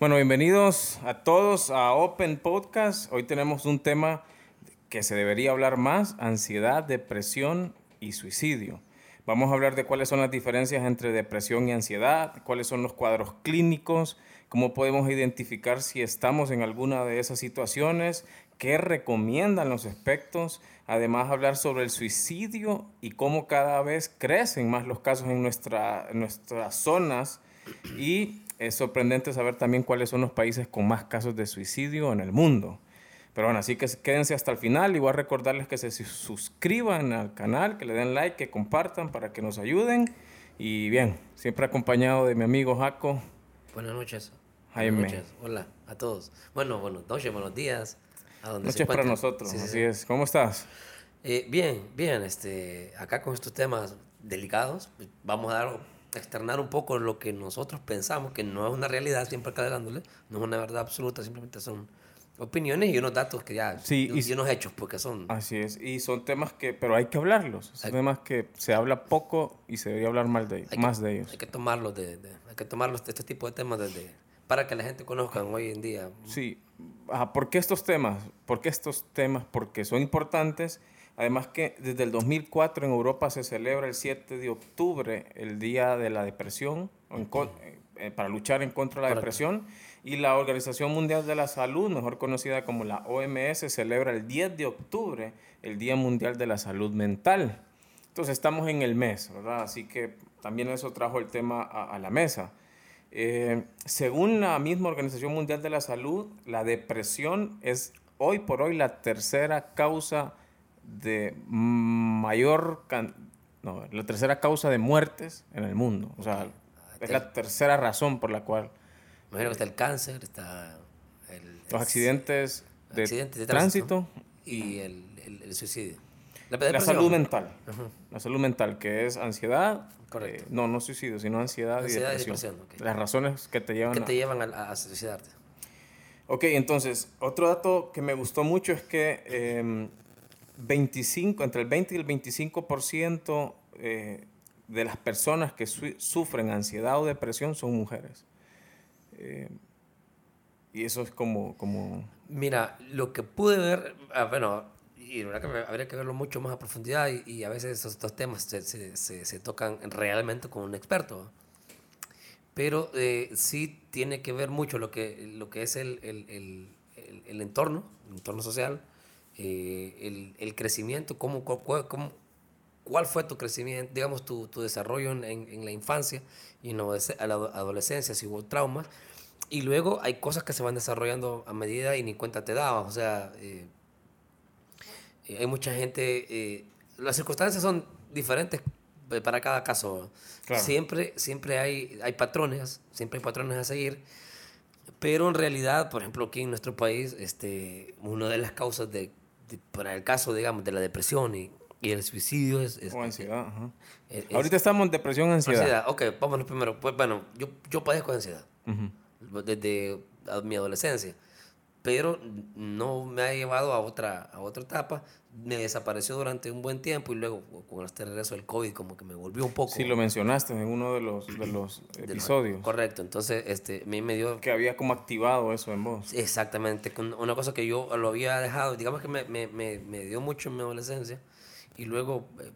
Bueno, bienvenidos a todos a Open Podcast. Hoy tenemos un tema que se debería hablar más, ansiedad, depresión y suicidio. Vamos a hablar de cuáles son las diferencias entre depresión y ansiedad, cuáles son los cuadros clínicos, cómo podemos identificar si estamos en alguna de esas situaciones, qué recomiendan los expertos, además hablar sobre el suicidio y cómo cada vez crecen más los casos en, nuestra, en nuestras zonas y es sorprendente saber también cuáles son los países con más casos de suicidio en el mundo. Pero bueno, así que quédense hasta el final y voy a recordarles que se suscriban al canal, que le den like, que compartan para que nos ayuden. Y bien, siempre acompañado de mi amigo Jaco. Buenas noches. Jaime. Buenas noches. Hola a todos. Bueno, buenas noches, buenos días. A donde noches para nosotros, así es. ¿Cómo estás? Eh, bien, bien. Este, acá con estos temas delicados, vamos a dar externar un poco lo que nosotros pensamos, que no es una realidad, siempre aclarándole, no es una verdad absoluta, simplemente son opiniones y unos datos que ya, sí, y, unos hechos, porque son... Así es, y son temas que, pero hay que hablarlos, son temas que se habla poco y se debería hablar mal de, más de ellos. Hay que tomarlos, de, hay que tomarlos, este tipo de temas desde, para que la gente conozca hoy en día. Sí, ¿por qué estos temas? ¿Por qué estos temas? Porque son importantes Además que desde el 2004 en Europa se celebra el 7 de octubre el Día de la Depresión, eh, eh, para luchar en contra de la depresión, y la Organización Mundial de la Salud, mejor conocida como la OMS, celebra el 10 de octubre el Día Mundial de la Salud Mental. Entonces estamos en el mes, ¿verdad? Así que también eso trajo el tema a, la mesa. Eh, según la misma Organización Mundial de la Salud, la depresión es hoy por hoy la tercera causa de mayor, no, la tercera causa de muertes en el mundo. O sea, es la tercera razón por la cual... Imagino que está el cáncer, está el, los accidentes de, tránsito, y el, el, suicidio. La, salud mental. La salud mental, que es ansiedad. Eh, no, no suicidio, sino ansiedad, y depresión. Las razones que te llevan, que te llevan a, a, suicidarte. Ok, entonces, otro dato que me gustó mucho es que em, 25, entre el 20 y el 25% eh, de las personas que sufren ansiedad o depresión son mujeres. Eh, y eso es como, como... Mira, lo que pude ver, ah, bueno, y verdad que habría que verlo mucho más a profundidad y, a veces estos, temas se, se, se, tocan realmente con un experto. Pero eh, sí tiene que ver mucho lo que, lo que es el, el, el, el entorno, el entorno social, eh, el, el, crecimiento, cómo, cómo, cuál fue tu crecimiento, digamos, tu, tu desarrollo en, en, la infancia y en la adolescencia, si hubo traumas. Y luego hay cosas que se van desarrollando a medida y ni cuenta te dabas. O sea, eh, eh, hay mucha gente, las circunstancias son diferentes para cada caso. Siempre, siempre hay, hay patrones, siempre hay patrones a seguir. Pero en realidad, por ejemplo, aquí en nuestro país, este, una de las causas de para el caso, digamos, de la depresión y, y el suicidio es... o ansiedad, Ahorita estamos en depresión, ansiedad. Ansiedad, ok, vámonos primero. Pues bueno, yo, yo padezco de ansiedad desde mi adolescencia, pero no me ha llevado a otra, a otra etapa. Me desapareció durante un buen tiempo y luego con este regreso del COVID como que me volvió un poco... Sí, lo mencionaste en uno de los, de los episodios. correcto, entonces este, mí me dio... Que había como activado eso en vos. Exactamente, una cosa que yo lo había dejado, digamos que me, me, me, me dio mucho en mi adolescencia y luego... Eh,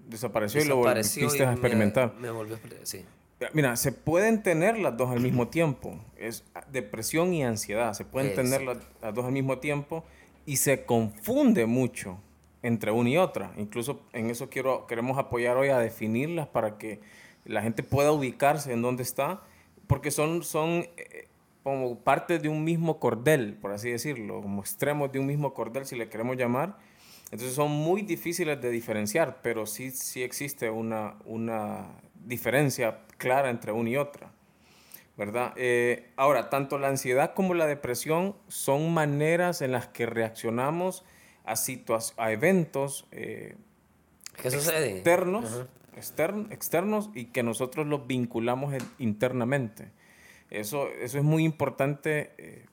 desapareció, y lo volviste a experimentar. Me, volvió, sí. Mira, se pueden tener las dos al mismo tiempo. Es depresión y ansiedad. Se pueden tener las, las, dos al mismo tiempo y se confunde mucho entre una y otra. Incluso en eso quiero, queremos apoyar hoy a definirlas para que la gente pueda ubicarse en dónde está, porque son, son eh, como parte de un mismo cordel, por así decirlo, como extremos de un mismo cordel, si le queremos llamar. Entonces son muy difíciles de diferenciar, pero sí, sí existe una, una diferencia clara entre una y otra. ¿Verdad? Eh, ahora, tanto la ansiedad como la depresión son maneras en las que reaccionamos a, a eventos eh, sucede? externos, externos y que nosotros los vinculamos internamente. Eso, eso es muy importante eh,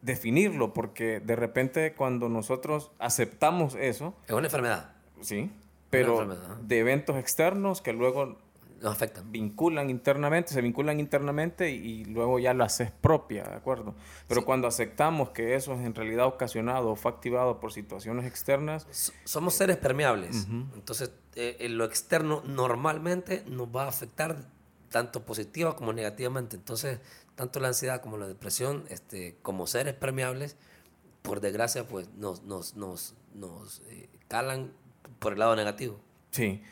definirlo porque de repente cuando nosotros aceptamos eso... Es una enfermedad. Sí, pero de eventos externos que luego nos afectan. vinculan internamente, se vinculan internamente y, luego ya lo haces propia, ¿de acuerdo? Pero cuando aceptamos que eso es en realidad ocasionado o fue activado por situaciones externas... somos seres permeables, entonces eh, lo externo normalmente nos va a afectar tanto positiva como negativamente, entonces tanto la ansiedad como la depresión, este, como seres permeables, por desgracia, pues nos, nos, nos, nos eh, calan por el lado negativo. Sí,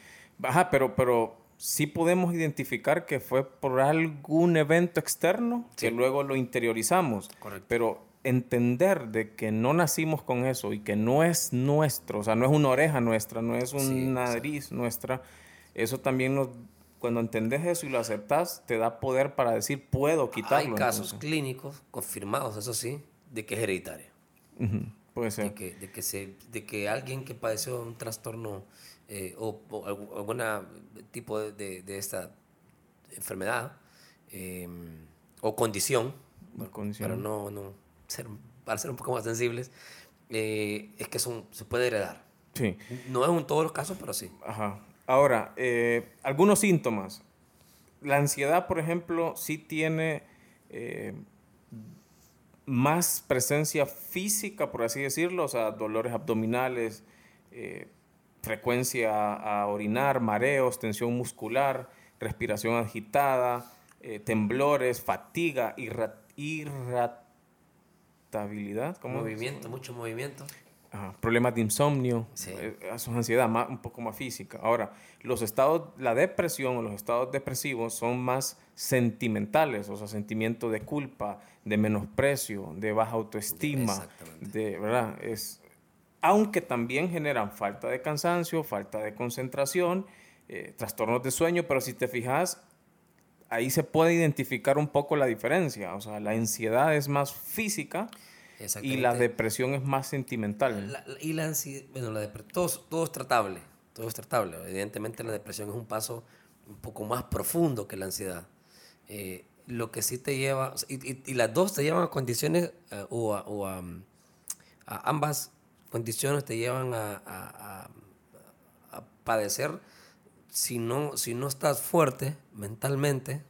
Ajá, pero, pero sí podemos identificar que fue por algún evento externo que luego lo interiorizamos. Correcto. Pero entender de que no nacimos con eso y que no es nuestro, o sea, no es una oreja nuestra, no es una nariz nuestra, eso también nos, cuando entendés eso y lo aceptas, te da poder para decir, puedo quitarlo. Hay casos clínicos confirmados, eso sí, de que es hereditario. Puede ser. De que, de, que se, de que alguien que padeció un trastorno eh, o, algún tipo de, de, esta enfermedad em, o condición, para no, no ser, para ser un poco más sensibles, eh, es que son, se puede heredar. Sí. No es en todos los casos, pero sí. Ajá. Ahora, eh, algunos síntomas. La ansiedad, por ejemplo, sí tiene más presencia física, por así decirlo, o sea, dolores abdominales, frecuencia a orinar, mareos, tensión muscular, respiración agitada, eh, temblores, fatiga, irritabilidad. movimiento, mucho movimiento. problemas de insomnio, eh, eso es ansiedad más, un poco más física. Ahora, los estados, la depresión o los estados depresivos son más sentimentales, o sea, sentimiento de culpa, de menosprecio, de baja autoestima, de, ¿verdad? Es, aunque también generan falta de cansancio, falta de concentración, eh, trastornos de sueño, pero si te fijas, ahí se puede identificar un poco la diferencia. O sea, la ansiedad es más física y la depresión es más sentimental. y la ansiedad, bueno, la todo, todo es tratable, todo es tratable. Evidentemente la depresión es un paso un poco más profundo que la ansiedad. Eh, lo que sí te lleva, y, las dos te llevan a condiciones eh, o, a, a ambas condiciones te llevan a, padecer si no, si no estás fuerte mentalmente.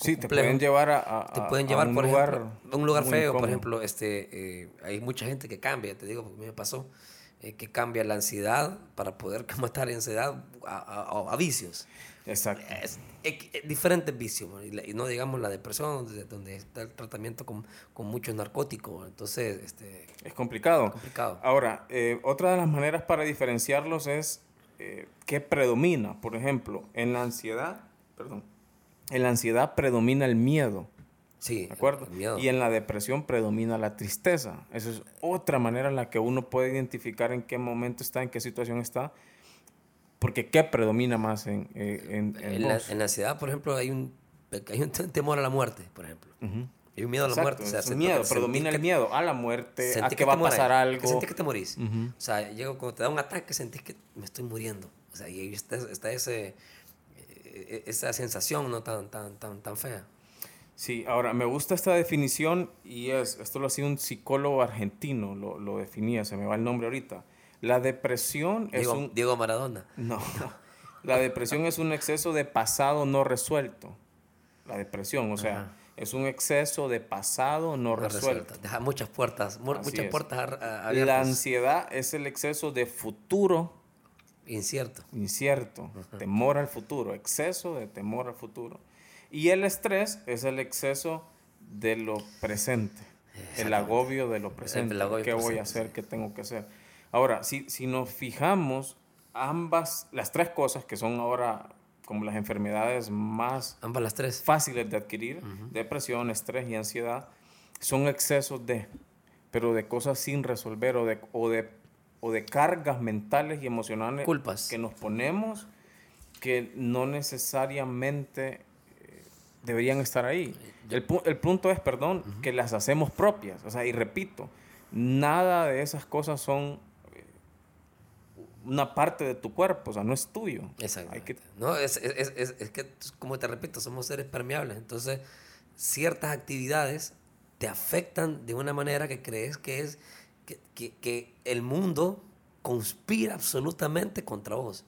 Sí, te pueden llevar a, te pueden llevar, un por lugar ejemplo, a un lugar feo. Por ejemplo, este, eh, hay mucha gente que cambia, te digo, porque a mí me pasó, eh, que cambia la ansiedad para poder matar ansiedad a, vicios. Exacto. Es, diferentes vicios, y, no digamos la depresión, donde, está el tratamiento con, con muchos narcóticos. Entonces, este, es complicado. complicado. Ahora, eh, otra de las maneras para diferenciarlos es eh, qué predomina. Por ejemplo, en la ansiedad, perdón, en la ansiedad predomina el miedo. Sí, ¿de acuerdo? Y en la depresión predomina la tristeza. Esa es otra manera en la que uno puede identificar en qué momento está, en qué situación está porque ¿qué predomina más en, eh, en, en, la, en, ansiedad, por ejemplo, hay un, hay un temor a la muerte, por ejemplo. Hay un miedo a la muerte. O sea, es miedo, predomina el miedo a la muerte, a que, va a pasar algo. sentís que te morís. O sea, llego, cuando te da un ataque, sentís que me estoy muriendo. O sea, y ahí está, está ese, eh, esa sensación no tan, tan, tan, tan fea. Sí, ahora me gusta esta definición y es, esto lo hacía un psicólogo argentino, lo, lo definía, se me va el nombre ahorita la depresión es un... Diego Maradona. No, La depresión es un exceso de pasado no resuelto. La depresión, o sea, es un exceso de pasado no, resuelto. Deja muchas puertas, muchas puertas abiertas. La ansiedad es el exceso de futuro. Incierto. Incierto. Temor al futuro. Exceso de temor al futuro. Y el estrés es el exceso de lo presente. El agobio de lo presente. ¿Qué voy a hacer? ¿Qué tengo que hacer? Ahora, si, si nos fijamos, ambas, las tres cosas que son ahora como las enfermedades más ambas las tres. fáciles de adquirir, depresión, estrés y ansiedad, son excesos de, pero de cosas sin resolver o de, o de, o de cargas mentales y emocionales Culpas. que nos ponemos que no necesariamente eh, deberían estar ahí. El, el, punto es, perdón, que las hacemos propias. O sea, y repito, nada de esas cosas son una parte de tu cuerpo, o sea, no es tuyo. Exacto. Que... No, es, es, es, es, que, como te repito, somos seres permeables. Entonces, ciertas actividades te afectan de una manera que crees que es que, que, que el mundo conspira absolutamente contra vos.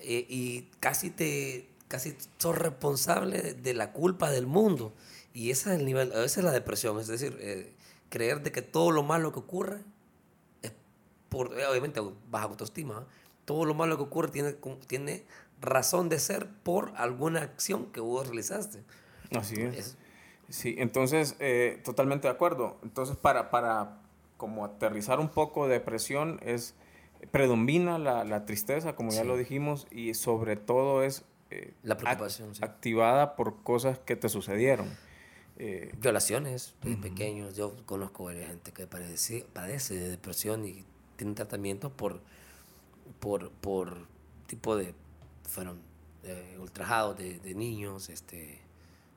Eh, y casi te, casi sos responsable de, la culpa del mundo. Y ese es el nivel, esa es la depresión, es decir, eh, creer de que todo lo malo que ocurre por, eh, obviamente, baja autoestima, ¿eh? todo lo malo que ocurre tiene, tiene razón de ser por alguna acción que vos realizaste. Así es. Sí, entonces, eh, totalmente de acuerdo. Entonces, para, para como aterrizar un poco de depresión, es, predomina la, la tristeza, como ya Sí. lo dijimos, y sobre todo es eh, La ac- preocupación, sí. activada por cosas que te sucedieron. Eh, Violaciones de pequeños, yo conozco varias gente que padece, padece de depresión y tiene tratamiento por, por, por tipo de, fueron eh, ultrajados de, de niños, este,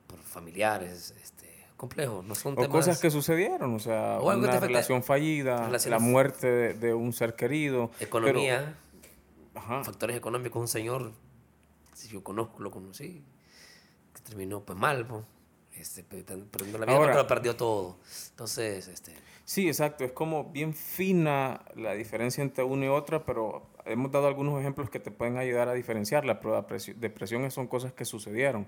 por familiares, este, complejos, no son o temas... cosas que sucedieron, o sea, O una relación fallida, la muerte de, de un ser querido. Economía, factores económicos, un señor, si yo conozco, lo conocí, que terminó pues mal, pues, este, perdiendo la vida Ahora- lo perdió todo. Entonces, este, Sí, exacto. Es como bien fina la diferencia entre una y otra, pero hemos dado algunos ejemplos que te pueden ayudar a diferenciarla. Pero la presi- depresión son cosas que sucedieron.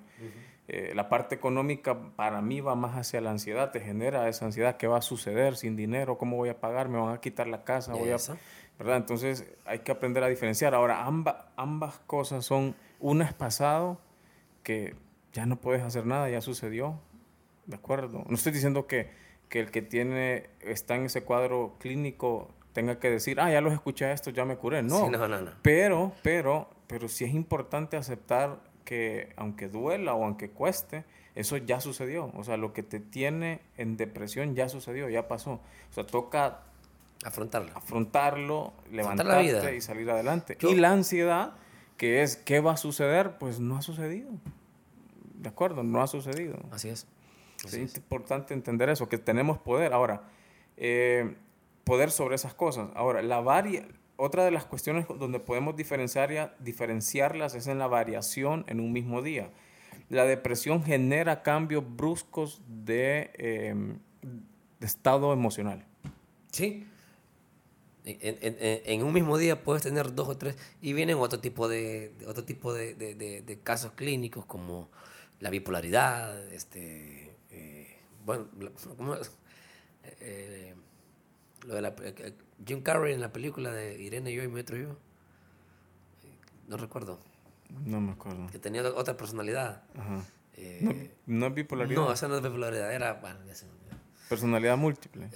Eh, la parte económica para mí va más hacia la ansiedad, te genera esa ansiedad. ¿Qué va a suceder sin dinero? ¿Cómo voy a pagar? ¿Me van a quitar la casa? Voy a. ¿verdad? Entonces hay que aprender a diferenciar. Ahora, amba- ambas cosas son, una es pasado, que ya no puedes hacer nada, ya sucedió. ¿De acuerdo? No estoy diciendo que, que el que tiene, está en ese cuadro clínico tenga que decir, ah, ya los escuché esto, ya me curé. No. Sí, no, no, no. Pero, pero, pero sí es importante aceptar que aunque duela o aunque cueste, eso ya sucedió. O sea, lo que te tiene en depresión ya sucedió, ya pasó. O sea, toca afrontarlo. afrontarlo, Afrontar la levantarte vida. y salir adelante. Yo- y la ansiedad, que es qué va a suceder, pues no ha sucedido. ¿De acuerdo? No ha sucedido. Así es. Así Es es. importante entender eso, que tenemos poder. Ahora, eh, poder sobre esas cosas. Ahora, la varia, otra de las cuestiones donde podemos diferenciar, ya- diferenciarlas es en la variación en un mismo día. La depresión genera cambios bruscos de, eh, de estado emocional. Sí. En, en- en- en un mismo día puedes tener dos o tres y vienen otro tipo de, otro tipo de, de- de- de casos clínicos como la bipolaridad, este, eh, bueno, ¿cómo es? Eh, lo de la, eh, Jim Carrey en la película de Irene yo y mi otro yo, no recuerdo, No me acuerdo. que tenía otra personalidad. Ajá. Eh, No, no es bipolaridad. no, esa no es bipolaridad, era, bueno, ya se me olvidó. Personalidad múltiple.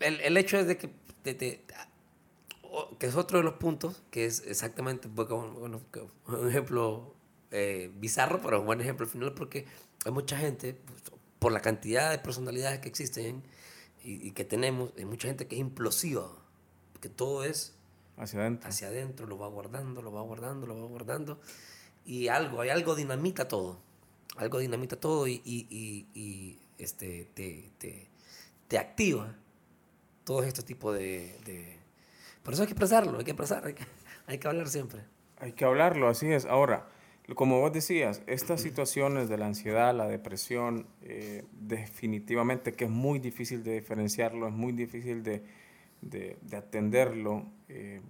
el, el hecho es de que, o- que es otro de los puntos, que es exactamente, bueno, un ejemplo eh, bizarro, pero un buen ejemplo al final, porque hay mucha gente, pues, por la cantidad de personalidades que existen y, y que tenemos, hay mucha gente que es implosiva, que todo es Hacia adentro. hacia adentro, lo va guardando, lo va guardando, lo va guardando. Y algo, hay algo dinamita todo. Algo dinamita todo y, y, y, y, este, te, te, te activa todos estos tipos de, de... Por eso hay que expresarlo, hay que expresar, hay que, hay que hablar siempre. Hay que hablarlo, así es. Ahora, como vos decías, estas situaciones de la ansiedad, la depresión, eh, definitivamente que es muy difícil de diferenciarlo, es muy difícil de, de- de atenderlo, eh,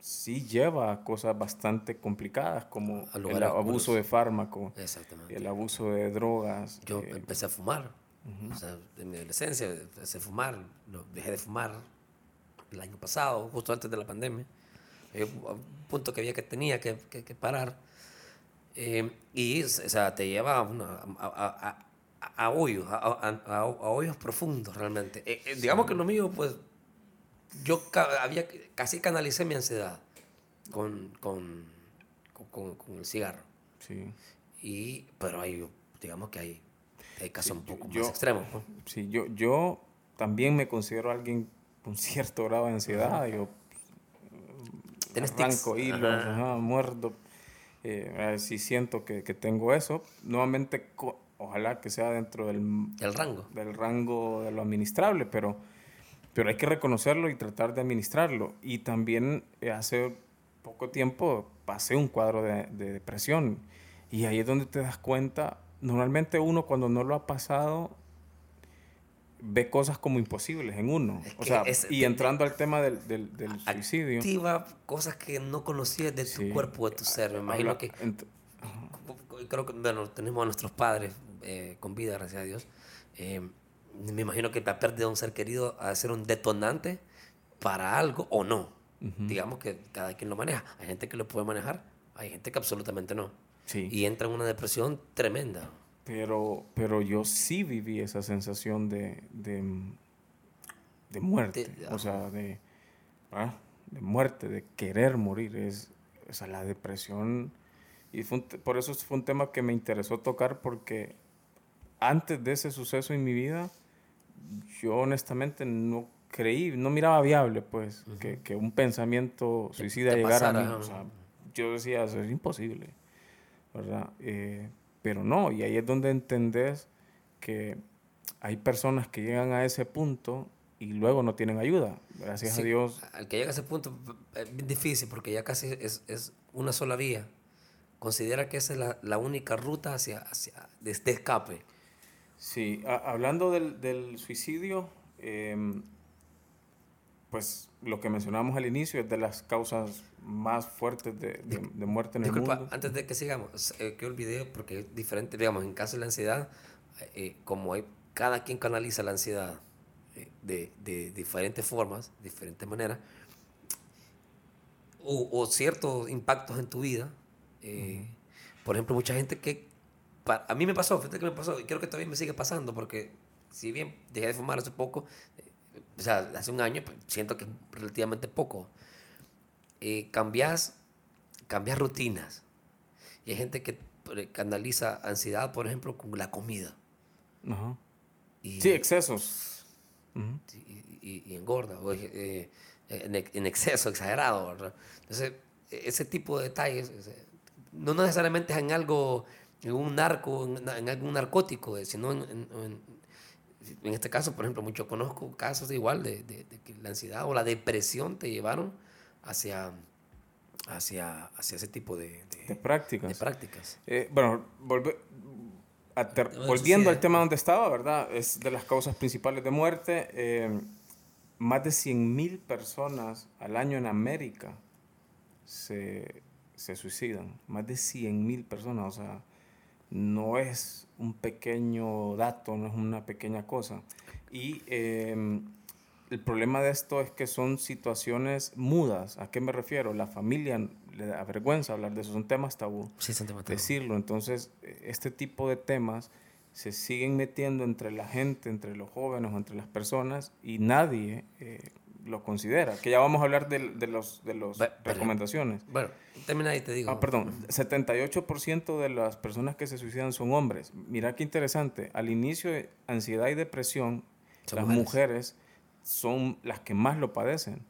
sí lleva a cosas bastante complicadas como el abuso de fármaco, el abuso de drogas. Yo eh, empecé a fumar. O sea, en mi adolescencia empecé a fumar. Dejé de fumar el año pasado, justo antes de la pandemia. Hay un punto que había que tenía que, que- que parar. Eh, y, o sea, te lleva a, una- a, a- a- hoyos, a, hoyos profundos realmente. Eh, eh, digamos que lo mío, pues, yo ca- había, casi canalicé mi ansiedad con, con, con- con- el cigarro. sí. Y, pero hay, digamos que hay, hay casos un poco yo- más extremos. ¿no? Sí, yo, yo también me considero alguien con cierto grado de ansiedad. Yo Tienes tics. arranco hilos, Ajá. ajá, muerdo. Eh, a ver si siento que, que tengo eso. Nuevamente, ojalá que sea dentro del, El rango. del rango de lo administrable, pero, pero hay que reconocerlo y tratar de administrarlo. Y también eh, hace poco tiempo pasé un cuadro de, de depresión y ahí es donde te das cuenta, normalmente uno cuando no lo ha pasado ve cosas como imposibles en uno. Es o sea, es- y entrando al tema del, del, del suicidio. Activa cosas que no conocías de tu Sí. cuerpo, de tu ser. Me imagino habla- que creo que bueno, tenemos a nuestros padres eh, con vida, gracias a Dios. Eh, me imagino que la pérdida de un ser querido ha de ser un detonante para algo o no. Digamos que cada quien lo maneja. Hay gente que lo puede manejar, hay gente que absolutamente no. Sí. Y entra en una depresión tremenda. Pero, pero yo sí viví esa sensación de, de, de muerte. De- o sea, de, ah, de muerte, de querer morir. Es, o sea, la depresión. Y fue un por eso fue un tema que me interesó tocar porque antes de ese suceso en mi vida, yo honestamente no creí, no miraba viable, pues, que, que un pensamiento suicida llegara a mí. pasara, O sea, yo decía, eso es imposible, ¿verdad? Eh, pero no, y ahí es donde entendés que hay personas que llegan a ese punto y luego no tienen ayuda. Gracias Sí, a Dios. Al que llega a ese punto es bien difícil porque ya casi es, es una sola vía. Considera que esa es la, la única ruta hacia, hacia de este escape. Sí, a- hablando del, del suicidio, em, pues lo que mencionamos al inicio es de las causas más fuertes de, de- de muerte en el Disculpa, mundo. antes de que sigamos, eh, que olvidé porque es diferente, digamos, en caso de la ansiedad, eh, como hay, cada quien canaliza la ansiedad eh, de, de diferentes formas, diferentes maneras, o, o ciertos impactos en tu vida. eh, Por ejemplo, mucha gente que... a mí me pasó, fíjate que me pasó, y creo que todavía me sigue pasando, porque si bien dejé de fumar hace poco, eh, o sea, hace un año, pues, siento que es relativamente poco. Eh, cambias, cambias rutinas. Y hay gente que eh, canaliza ansiedad, por ejemplo, con la comida. Ajá. Y, Sí, excesos. Ujú. y, y- y engorda, o, eh, en, ex- en exceso, exagerado. ¿verdad? Entonces, e- ese tipo de detalles, no necesariamente es en algo, en un narco, en, en algún narcótico, eh, sino en, en- en- este caso, por ejemplo, mucho conozco casos igual de, de- de que la ansiedad o la depresión te llevaron hacia, hacia, hacia ese tipo de, de- prácticas. Eh, bueno, volve- volviendo al tema donde estaba, ¿verdad? Es de las causas principales de muerte. eh, más de 100.000 personas al año en América se, se suicidan. Más de 100.000 personas. O sea, no es un pequeño dato, no es una pequeña cosa. Y eh, el problema de esto es que son situaciones mudas. ¿A qué me refiero? La familia le da vergüenza hablar de eso, son temas tabú Sí, Santa Mateo. decirlo. Entonces, este tipo de temas se siguen metiendo entre la gente, entre los jóvenes entre las personas y nadie eh, lo considera. Que ya vamos a hablar de, de los de pero- recomendaciones. Bueno, termina ahí, te digo. Ah, perdón, 78% de las personas que se suicidan son hombres. Mira qué interesante. Al inicio de ansiedad y depresión, Son las mujeres. mujeres. son las que más lo padecen.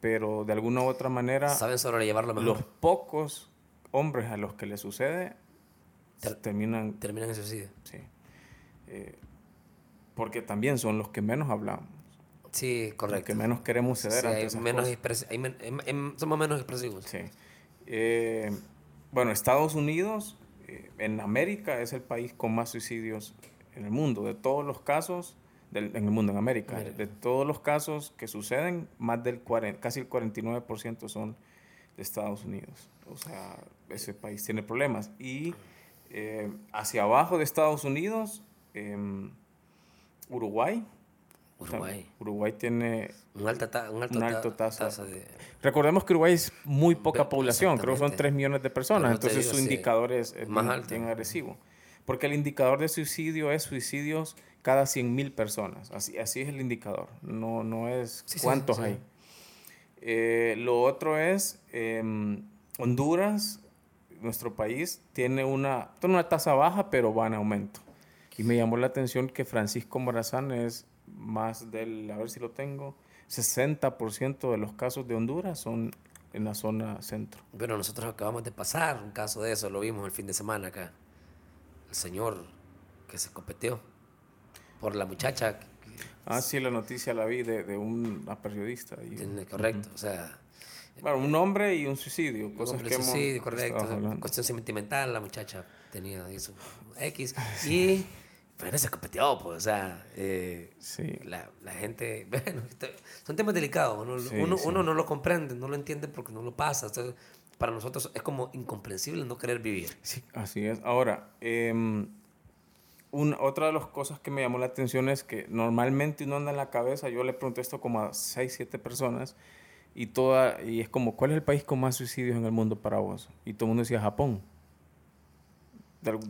Pero de alguna u otra manera, Saben sobrellevarlo mejor. los pocos hombres a los que le sucede Ter- terminan, Terminan en suicidio. sí. Eh, porque también son los que menos hablamos, Sí, correcto. que menos queremos ceder Sí, ante hay esas menos cosas. expres- hay men- em- em- somos menos expresivos. Sí. Eh, bueno, Estados Unidos, eh, en América, es el país con más suicidios en el mundo. De todos los casos, del- en el mundo, en América, América. de todos los casos que suceden, más del 40, casi el 49% son de Estados Unidos. O sea, ese país tiene problemas. Y eh, hacia abajo de Estados Unidos, em, Uruguay. Uruguay. Uruguay tiene Un alta alto Un ta- alto tasa. de... Recordemos que Uruguay es muy poca población, creo que son exactamente. 3 millones de personas, entonces digo, su sí, indicador es, es más bien, alto. bien agresivo. Porque el indicador de suicidio es suicidios cada 100 mil personas, así, así es el indicador, no, no es Sí, cuántos sí. hay. Eh, lo otro es em, Honduras, nuestro país, tiene una, tiene una tasa baja, pero va en aumento. Y me llamó la atención que Francisco Morazán es más del, a ver si lo tengo, 60% de los casos de Honduras son en la zona centro. Bueno, nosotros acabamos de pasar un caso de eso, lo vimos el fin de semana acá. El señor que se copeteó por la muchacha. Ah, sí, la noticia la vi de, de una periodista. y- correcto, o sea, bueno, un hombre y un suicidio, un cosas que hemos suicidio, correcto, estado hablando. cuestión sentimental, la muchacha tenía su X y pero se copeteó, pues, o sea, eh, Sí. la, la gente, bueno, son temas delicados, uno, Sí, uno, sí. uno no lo comprende, no lo entiende porque no lo pasa. Entonces, para nosotros es como incomprensible no querer vivir. Sí, así es. Ahora, em, una, otra de las cosas que me llamó la atención es que normalmente uno anda en la cabeza, yo le pregunté esto como a 6, 7 personas, y, toda, y es como, ¿cuál es el país con más suicidios en el mundo para vos? Y todo el mundo decía Japón.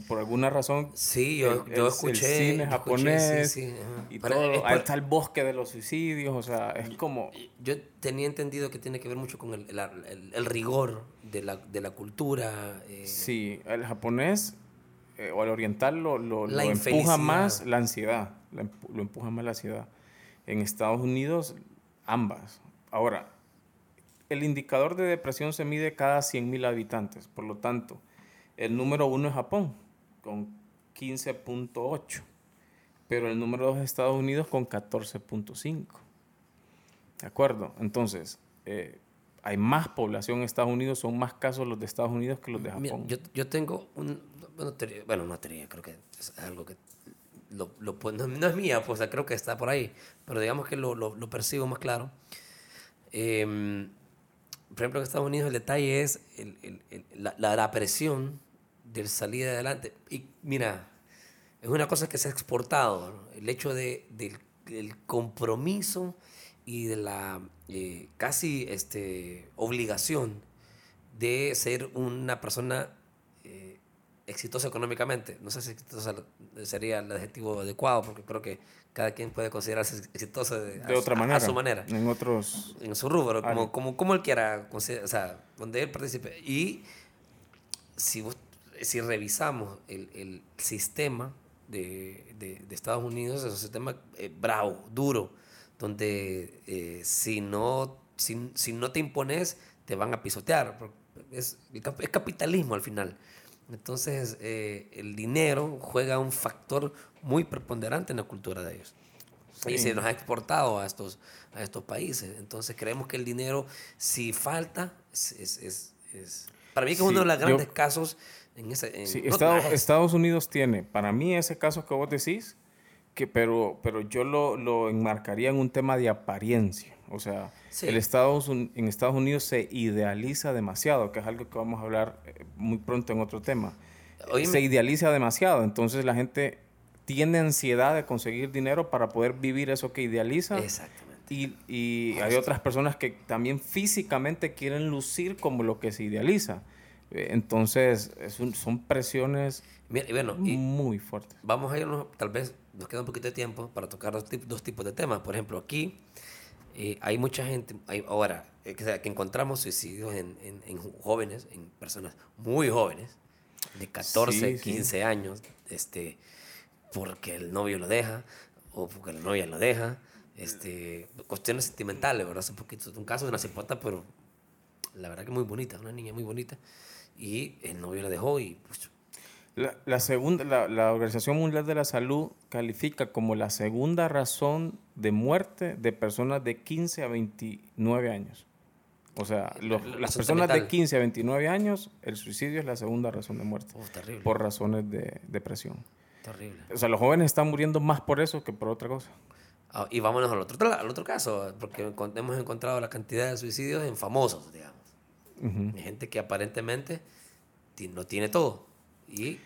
Por alguna razón. Sí, yo, yo escuché. El cine japonés. y todo. Ahí está el bosque de los suicidios. O sea, es como. Yo tenía entendido que tiene que ver mucho con el, el, el rigor de la, de la cultura. Eh. Sí, el japonés eh, o el oriental lo, lo, lo empuja más la ansiedad. Lo empuja más la ansiedad. En Estados Unidos, ambas. Ahora, el indicador de depresión se mide cada 100.000 habitantes, por lo tanto, el número uno es Japón, con 15.8, pero el número dos es Estados Unidos con 14.5. ¿De acuerdo? Entonces, eh, hay más población en Estados Unidos, son más casos los de Estados Unidos que los de Japón. yo, yo, tengo un, bueno, bueno, no teoría, creo que es algo que lo, lo, no, es mía, pues creo que está por ahí, pero digamos que lo, lo, lo percibo más claro. Eh, por ejemplo, en Estados Unidos el detalle es la, presión del salir adelante. Y mira, es una cosa que se ha exportado, el hecho de, del, compromiso y de la eh, casi este, obligación de ser una persona exitosa económicamente. No sé si exitosa sería el adjetivo adecuado, porque creo que cada quien puede considerarse exitoso de, otra manera. A su manera. En otros. En su rubro, como, como, como, él quiera, o sea, donde él participe. Y si, si revisamos el, el sistema de, de, de, Estados Unidos, es un sistema eh, bravo, duro, donde eh, si, no, si, si, no te impones, te van a pisotear. Es, es capitalismo al final. Entonces, eh, el dinero juega un factor muy preponderante en la cultura de ellos. Y se nos ha exportado a estos, a estos países. Entonces, creemos que el dinero, si falta, es, es, es, para mí que es uno de los grandes casos en ese... sí, Estados, Estados, Unidos tiene, para mí ese caso que vos decís, que, pero, pero yo lo, lo enmarcaría en un tema de apariencia. O sea, el Estados, en Estados Unidos se idealiza demasiado, que es algo que vamos a hablar eh, muy pronto en otro tema. Se idealiza demasiado, entonces la gente tiene ansiedad de conseguir dinero para poder vivir eso que idealiza. Exactamente. Y, y hay otras personas que también físicamente quieren lucir como lo que se idealiza. Eh, entonces, es son presiones bueno, muy fuertes. Vamos a irnos, tal vez nos queda un poquito de tiempo para tocar dos, dos tipos de temas. Por ejemplo, aquí eh, hay mucha gente, hay, ahora, eh, que, que, encontramos suicidios en, en, en, jóvenes, en personas muy jóvenes, de 14, 15 años, este, porque el novio lo deja o porque la novia lo deja. Este, cuestiones sentimentales, ¿verdad? Hace poquito, un caso de una cipota, pero la verdad que muy bonita, una niña muy bonita. Y el novio la dejó y pues, la, la, segunda, la, la, Organización Mundial de la Salud califica como la segunda razón de muerte de personas de 15 a 29 años. O sea, las personas de 15 a 29 años, el suicidio es la segunda razón de muerte. Oh, por razones de depresión. Terrible. O sea, los jóvenes están muriendo más por eso que por otra cosa. Ah, y vámonos al otro, al otro caso, porque hemos encontrado la cantidad de suicidios en famosos, digamos. Gente que aparentemente no tiene todo y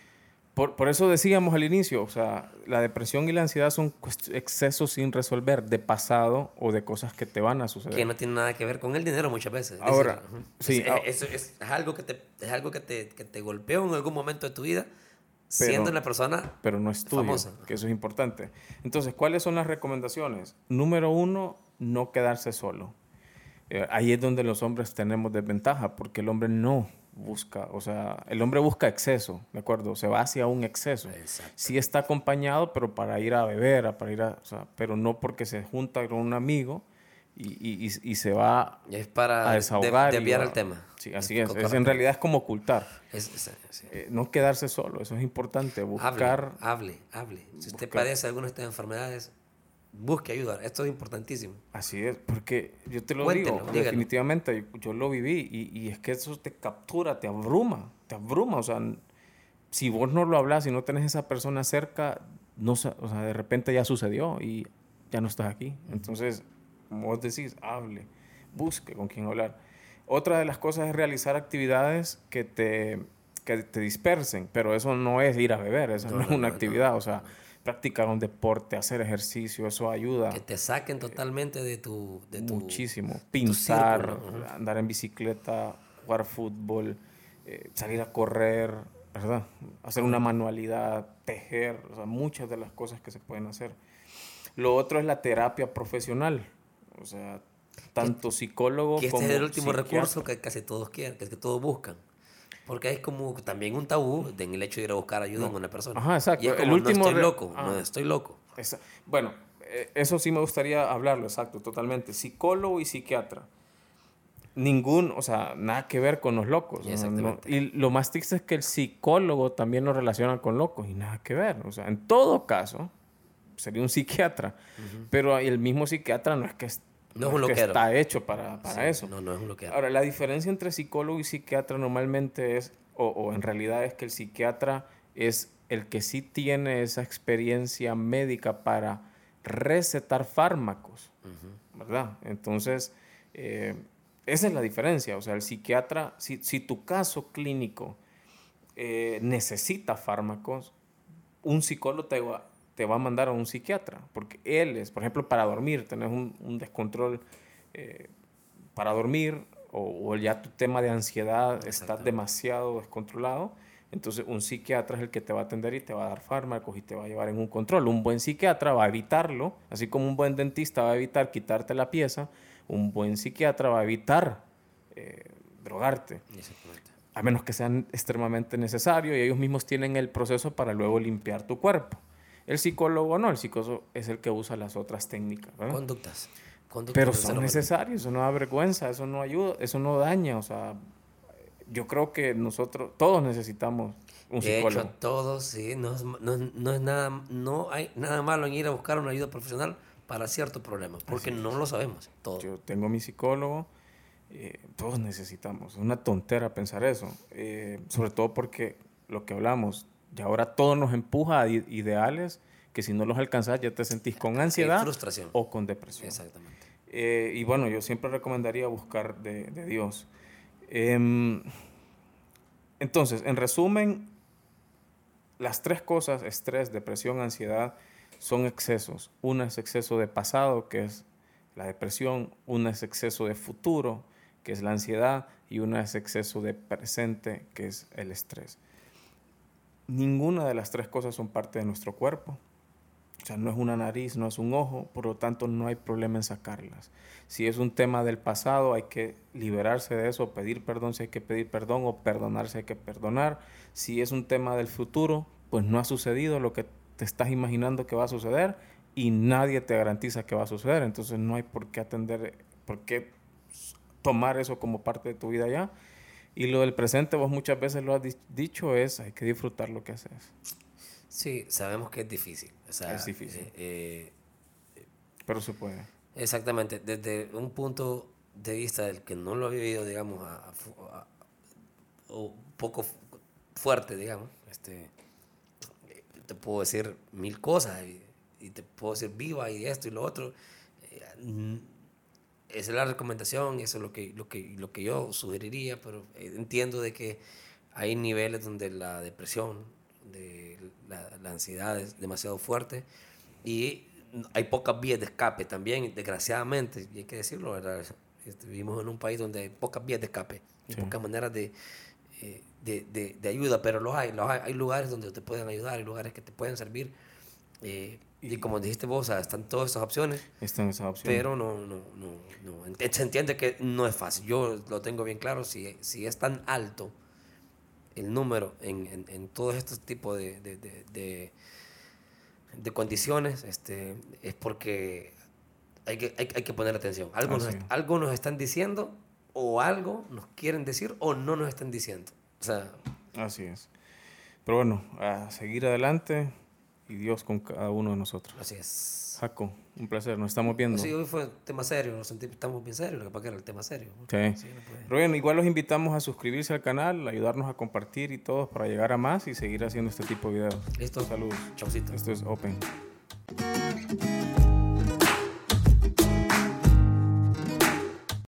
por, por, eso decíamos al inicio, o sea, la depresión y la ansiedad son excesos sin resolver de pasado o de cosas que te van a suceder. Que no tiene nada que ver con el dinero muchas veces. Ahora, sí. Es, es, es, algo, que te, es algo que te, que te golpeó en algún momento de tu vida, siendo una persona Pero no es tuyo, famosa. que eso es importante. Entonces, ¿cuáles son las recomendaciones? Número uno, no quedarse solo. Eh, ahí es donde los hombres tenemos desventaja, porque el hombre no busca, o sea, el hombre busca exceso, ¿de acuerdo? Se va hacia un exceso. Exacto. Sí está acompañado, pero para ir a beber, para ir a, o sea, pero no porque se junta con un amigo y, y, y, se va es para a desahogar. De, desviar el tema. Sí, así es. es. En realidad es como ocultar. Es, eh, no quedarse solo, eso es importante. Buscar. Hable, hable. hable. Si usted padece alguna de estas enfermedades, busque ayuda. Esto es importantísimo. Así es, porque yo te lo digo, definitivamente, yo, lo viví y, y, es que eso te captura, te abruma, te abruma. O sea, si vos no lo hablas y no tenés esa persona cerca, no, o sea, de repente ya sucedió y ya no estás aquí. Entonces, como vos decís, hable, busque con quién hablar. Otra de las cosas es realizar actividades que te, que te dispersen, pero eso no es ir a beber, eso no, es una actividad, o sea, practicar un deporte, hacer ejercicio, eso ayuda. Que te saquen totalmente de tu... De tu muchísimo. Pintar, andar en bicicleta, jugar fútbol, eh, salir a correr, ¿verdad? Hacer una manualidad, tejer, o sea, muchas de las cosas que se pueden hacer. Lo otro es la terapia profesional, o sea, tanto psicólogo que este es el último recurso que casi todos quieren, que, que todos buscan. Porque es como también un tabú en el hecho de ir a buscar ayuda en una persona. Ajá, exacto. Y el último no estoy loco, no ah. estoy loco. Bueno, eh, eso sí me gustaría hablarlo, exacto, totalmente. Psicólogo y psiquiatra. Ningún, o sea, nada que ver con los locos. y lo más triste es que el psicólogo también lo relaciona con locos y nada que ver. O sea, en todo caso, sería un psiquiatra. Pero el mismo psiquiatra no es que no es un loquero. está hecho para, eso. No, no es un loquero. Ahora, la diferencia entre psicólogo y psiquiatra normalmente es, o, en realidad es que el psiquiatra es el que sí tiene esa experiencia médica para recetar fármacos, ¿verdad? Entonces, eh, esa es la diferencia. O sea, el psiquiatra, si, tu caso clínico eh, necesita fármacos, un psicólogo te va, te va a mandar a un psiquiatra, porque él es, por ejemplo, para dormir, tenés un, descontrol eh, para dormir o, ya tu tema de ansiedad está demasiado descontrolado, entonces un psiquiatra es el que te va a atender y te va a dar fármacos y te va a llevar en un control. Un buen psiquiatra va a evitarlo, así como un buen dentista va a evitar quitarte la pieza, un buen psiquiatra va a evitar eh, drogarte. A menos que sea extremadamente necesario y ellos mismos tienen el proceso para luego limpiar tu cuerpo. El psicólogo no, el psicólogo es el que usa las otras técnicas. Conductas. Pero son necesarios, eso no da vergüenza, eso no ayuda, eso no daña. O sea, yo creo que nosotros, todos necesitamos un de psicólogo. Hecho, todos, sí, no es, no, es nada, no hay nada malo en ir a buscar una ayuda profesional para ciertos problemas, porque no lo sabemos. Todos. Yo tengo mi psicólogo, eh, todos necesitamos. Es una tontera pensar eso, eh, sobre todo porque lo que hablamos, y ahora todo nos empuja a ideales que si no los alcanzas ya te sentís con ansiedad frustración. o con depresión. Exactamente. Eh, y bueno, yo siempre recomendaría buscar de, Dios. Em, entonces, en resumen, las tres cosas, estrés, depresión, ansiedad, son excesos. Una es exceso de pasado, que es la depresión, una es exceso de futuro, que es la ansiedad, y una es exceso de presente, que es el estrés. Ninguna de las tres cosas son parte de nuestro cuerpo. O sea, no es una nariz, no es un ojo, por lo tanto no hay problema en sacarlas. Si es un tema del pasado, hay que liberarse de eso, pedir perdón si hay que pedir perdón o perdonar si hay que perdonar. Si es un tema del futuro, pues no ha sucedido lo que te estás imaginando que va a suceder y nadie te garantiza que va a suceder. Entonces no hay por qué atender, por qué tomar eso como parte de tu vida ya y lo del presente, vos muchas veces lo has dicho, es hay que disfrutar lo que haces. Sí, sabemos que es difícil. es difícil. Eh, eh, Pero se puede. Exactamente. Desde un punto de vista del que no lo ha vivido, digamos, a, un poco fuerte, digamos, este, te puedo decir mil cosas y, te puedo decir viva y esto y lo otro. Eh, esa es la recomendación, eso es lo que, lo que, lo que yo sugeriría, pero eh, entiendo de que hay niveles donde la depresión, de la, la, ansiedad es demasiado fuerte y hay pocas vías de escape también, desgraciadamente, y hay que decirlo, ¿verdad? Este, vivimos en un país donde hay pocas vías de escape y pocas maneras de, eh, de, de, de, ayuda, pero los hay, los hay, hay, lugares donde te pueden ayudar, hay lugares que te pueden servir. Eh, y como dijiste vos, están todas esas opciones. Están esas opciones. Pero no, no, no, no. Se entiende que no es fácil. Yo lo tengo bien claro. Si, si es tan alto el número en, en, en todos estos tipos de, de, de, de, condiciones, este, es porque hay que, hay, hay que poner atención. Algo nos, algo nos están diciendo, o algo nos quieren decir, o no nos están diciendo. O sea, Así es. Pero bueno, a seguir adelante y Dios con cada uno de nosotros. Así es. Jaco, un placer, nos estamos viendo. Sí, hoy fue tema serio, nos sentimos, estamos bien serios, lo que pasa que era el tema serio. Sí. Pero bueno, igual los invitamos a suscribirse al canal, ayudarnos a compartir y todo para llegar a más y seguir haciendo este tipo de videos. Listo. Saludos. Chaucito. Esto es Open.